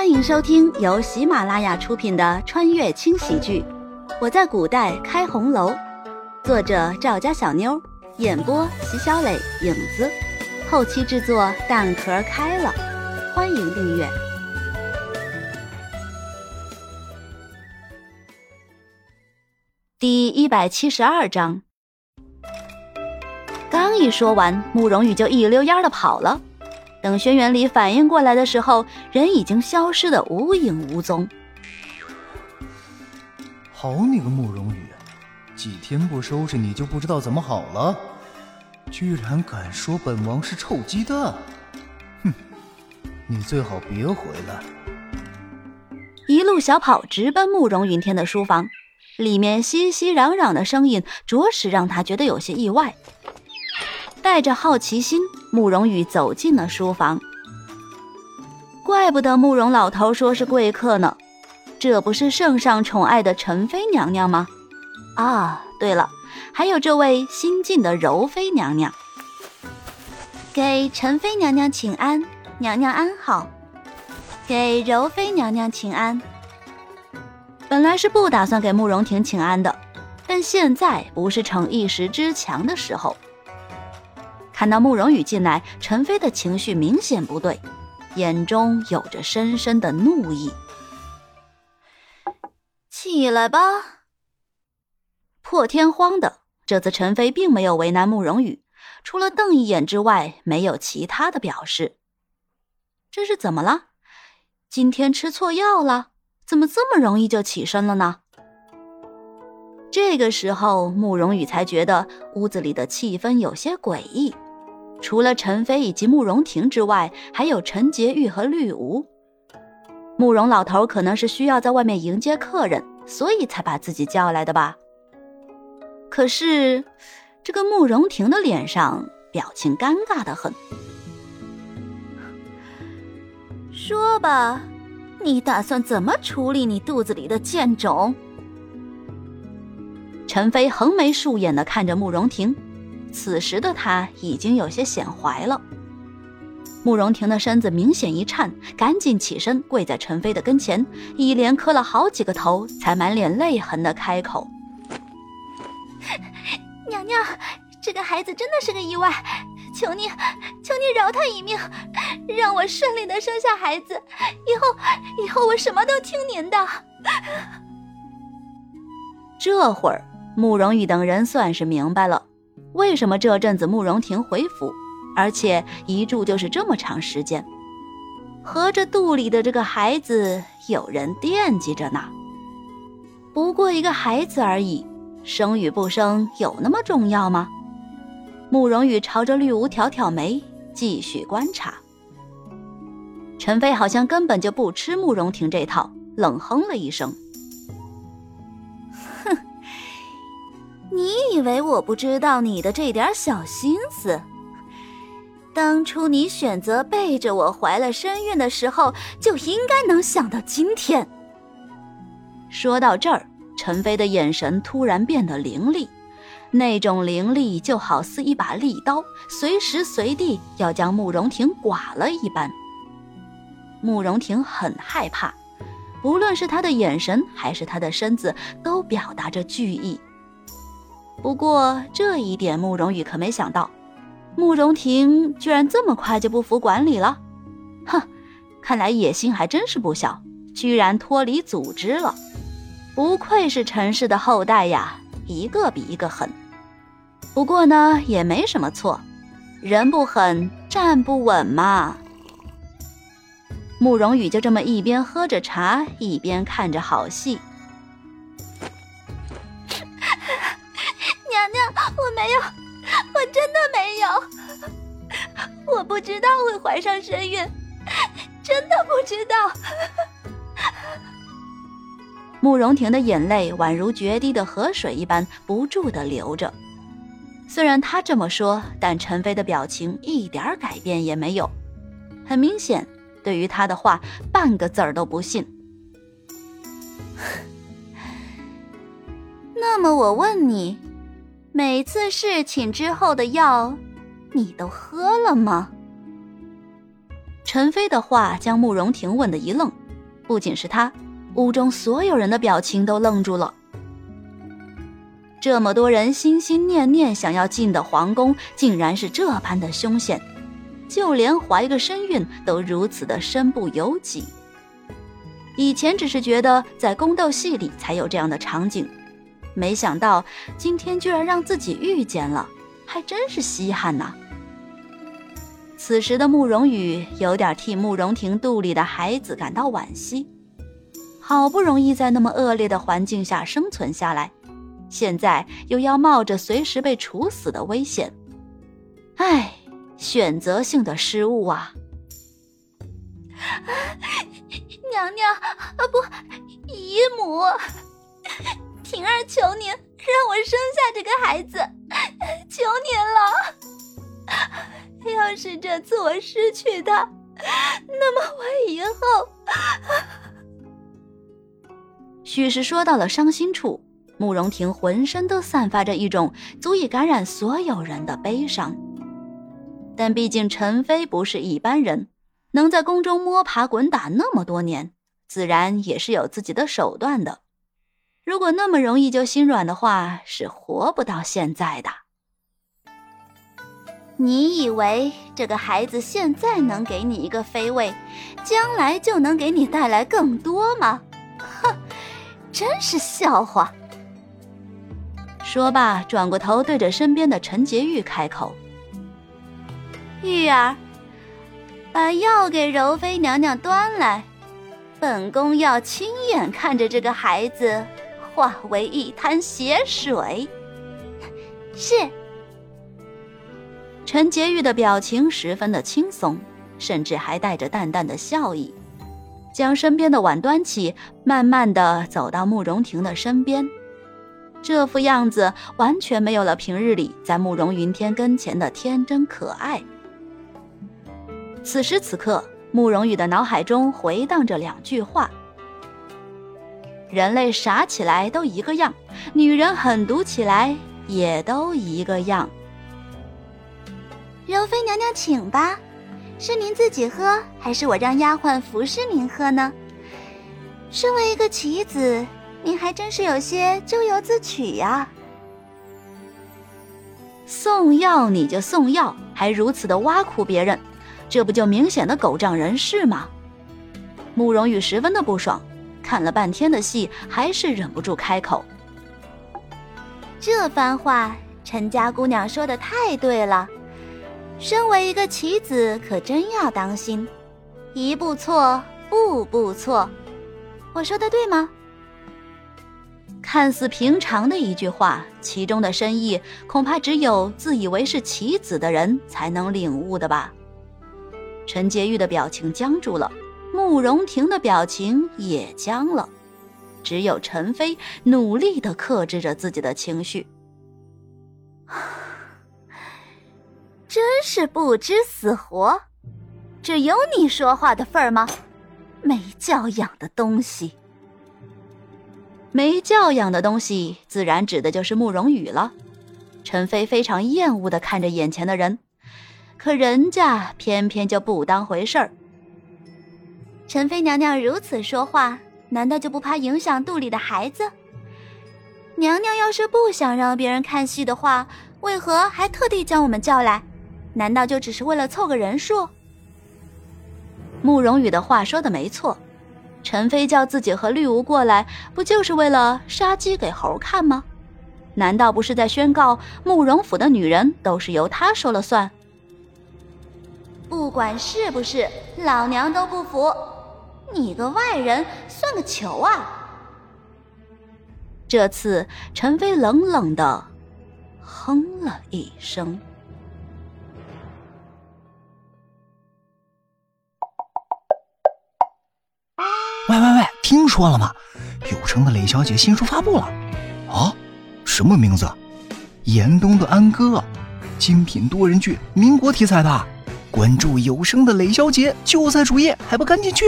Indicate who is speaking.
Speaker 1: 欢迎收听由喜马拉雅出品的穿越轻喜剧《我在古代开红楼》，作者赵家小妞，演播席小磊、影子，后期制作蛋壳开了。欢迎订阅。第一百七十二章，刚一说完，慕容羽就一溜烟的跑了。等轩辕离反应过来的时候，人已经消失的无影无踪。
Speaker 2: 好你个慕容羽，几天不收拾你就不知道怎么好了，居然敢说本王是臭鸡蛋！哼，你最好别回来。
Speaker 1: 一路小跑直奔慕容云天的书房，里面熙熙攘攘的声音，着实让他觉得有些意外。带着好奇心，慕容羽走进了书房。怪不得慕容老头说是贵客呢，这不是圣上宠爱的陈妃娘娘吗？啊，对了，还有这位新晋的柔妃娘娘。给陈妃娘娘请安，娘娘安好。给柔妃娘娘请安。本来是不打算给慕容婷请安的，但现在不是逞一时之强的时候。看到慕容羽进来，陈飞的情绪明显不对，眼中有着深深的怒意。起来吧！破天荒的，这次陈飞并没有为难慕容羽，除了瞪一眼之外，没有其他的表示。这是怎么了？今天吃错药了？怎么这么容易就起身了呢？这个时候，慕容羽才觉得屋子里的气氛有些诡异。除了陈飞以及慕容婷之外，还有陈洁玉和绿芜。慕容老头可能是需要在外面迎接客人，所以才把自己叫来的吧。可是，这个慕容婷的脸上表情尴尬的很。说吧，你打算怎么处理你肚子里的贱种？陈飞横眉竖眼的看着慕容婷。此时的他已经有些显怀了。慕容婷的身子明显一颤，赶紧起身跪在陈飞的跟前，一连磕了好几个头，才满脸泪痕的开口：“
Speaker 3: 娘娘，这个孩子真的是个意外，求你，求你饶他一命，让我顺利的生下孩子，以后，以后我什么都听您的。”
Speaker 1: 这会儿，慕容羽等人算是明白了。为什么这阵子慕容婷回府，而且一住就是这么长时间？合着肚里的这个孩子有人惦记着呢。不过一个孩子而已，生与不生有那么重要吗？慕容羽朝着绿芜挑挑眉，继续观察。陈飞好像根本就不吃慕容婷这套，冷哼了一声。你以为我不知道你的这点小心思？当初你选择背着我怀了身孕的时候，就应该能想到今天。说到这儿，陈飞的眼神突然变得凌厉，那种凌厉就好似一把利刀，随时随地要将慕容婷剐了一般。慕容婷很害怕，不论是他的眼神还是他的身子，都表达着惧意。不过这一点，慕容羽可没想到，慕容婷居然这么快就不服管理了。哼，看来野心还真是不小，居然脱离组织了。不愧是陈氏的后代呀，一个比一个狠。不过呢，也没什么错，人不狠，站不稳嘛。慕容羽就这么一边喝着茶，一边看着好戏。
Speaker 3: 没有，我真的没有，我不知道会怀上身孕，真的不知道。
Speaker 1: 慕容婷的眼泪宛如决堤的河水一般不住的流着。虽然她这么说，但陈飞的表情一点改变也没有，很明显，对于他的话半个字儿都不信。那么我问你。每次侍寝之后的药，你都喝了吗？陈飞的话将慕容婷问的一愣，不仅是他，屋中所有人的表情都愣住了。这么多人心心念念想要进的皇宫，竟然是这般的凶险，就连怀个身孕都如此的身不由己。以前只是觉得在宫斗戏里才有这样的场景，没想到今天居然让自己遇见了，还真是稀罕呐。此时的慕容羽有点替慕容婷肚里的孩子感到惋惜，好不容易在那么恶劣的环境下生存下来。现在又要冒着随时被处死的危险，唉，选择性的失误啊！
Speaker 3: 娘娘啊，不，姨母，婷儿，求您让我生下这个孩子，求您了！要是这次我失去他，那么我以后
Speaker 1: 许是说到了伤心处。慕容婷浑身都散发着一种足以感染所有人的悲伤，但毕竟陈妃不是一般人，能在宫中摸爬滚打那么多年，自然也是有自己的手段的。如果那么容易就心软的话，是活不到现在的。
Speaker 3: 你以为这个孩子现在能给你一个妃位，将来就能给你带来更多吗？哼，真是笑话！
Speaker 1: 说罢，转过头对着身边的陈洁玉开口：“
Speaker 3: 玉儿，把药给柔妃娘娘端来，本宫要亲眼看着这个孩子化为一滩血水。”是。
Speaker 1: 陈洁玉的表情十分的轻松，甚至还带着淡淡的笑意，将身边的碗端起，慢慢的走到慕容婷的身边。这副样子完全没有了平日里在慕容云天跟前的天真可爱。此时此刻，慕容羽的脑海中回荡着两句话：人类傻起来都一个样，女人狠毒起来也都一个样。
Speaker 3: 柔妃娘娘，请吧，是您自己喝，还是我让丫鬟服侍您喝呢？身为一个棋子。您还真是有些咎由自取呀！
Speaker 1: 送药你就送药，还如此的挖苦别人，这不就明显的狗仗人势吗？慕容羽十分的不爽，看了半天的戏，还是忍不住开口：“
Speaker 3: 这番话，陈家姑娘说的太对了。身为一个棋子，可真要当心，一步错，步步错。我说的对吗？”
Speaker 1: 看似平常的一句话，其中的深意恐怕只有自以为是棋子的人才能领悟的吧。陈洁玉的表情僵住了，慕容婷的表情也僵了，只有陈飞努力的克制着自己的情绪。
Speaker 3: 真是不知死活，只有你说话的份儿吗？没教养的东西！
Speaker 1: 没教养的东西，自然指的就是慕容羽了。陈飞非常厌恶的看着眼前的人，可人家偏偏就不当回事儿。
Speaker 3: 陈妃娘娘如此说话，难道就不怕影响肚里的孩子？娘娘要是不想让别人看戏的话，为何还特地将我们叫来？难道就只是为了凑个人数？
Speaker 1: 慕容羽的话说的没错。陈妃叫自己和绿芜过来，不就是为了杀鸡给猴看吗？难道不是在宣告慕容府的女人都是由他说了算？
Speaker 3: 不管是不是，老娘都不服！你个外人，算个球啊！
Speaker 1: 这次，陈飞冷冷的哼了一声。
Speaker 2: 喂喂喂，听说了吗？有声的雷小姐新书发布了。啊，什么名字？严冬的安哥，精品多人剧，民国题材的。关注有声的雷小姐就在主页，还不赶紧去？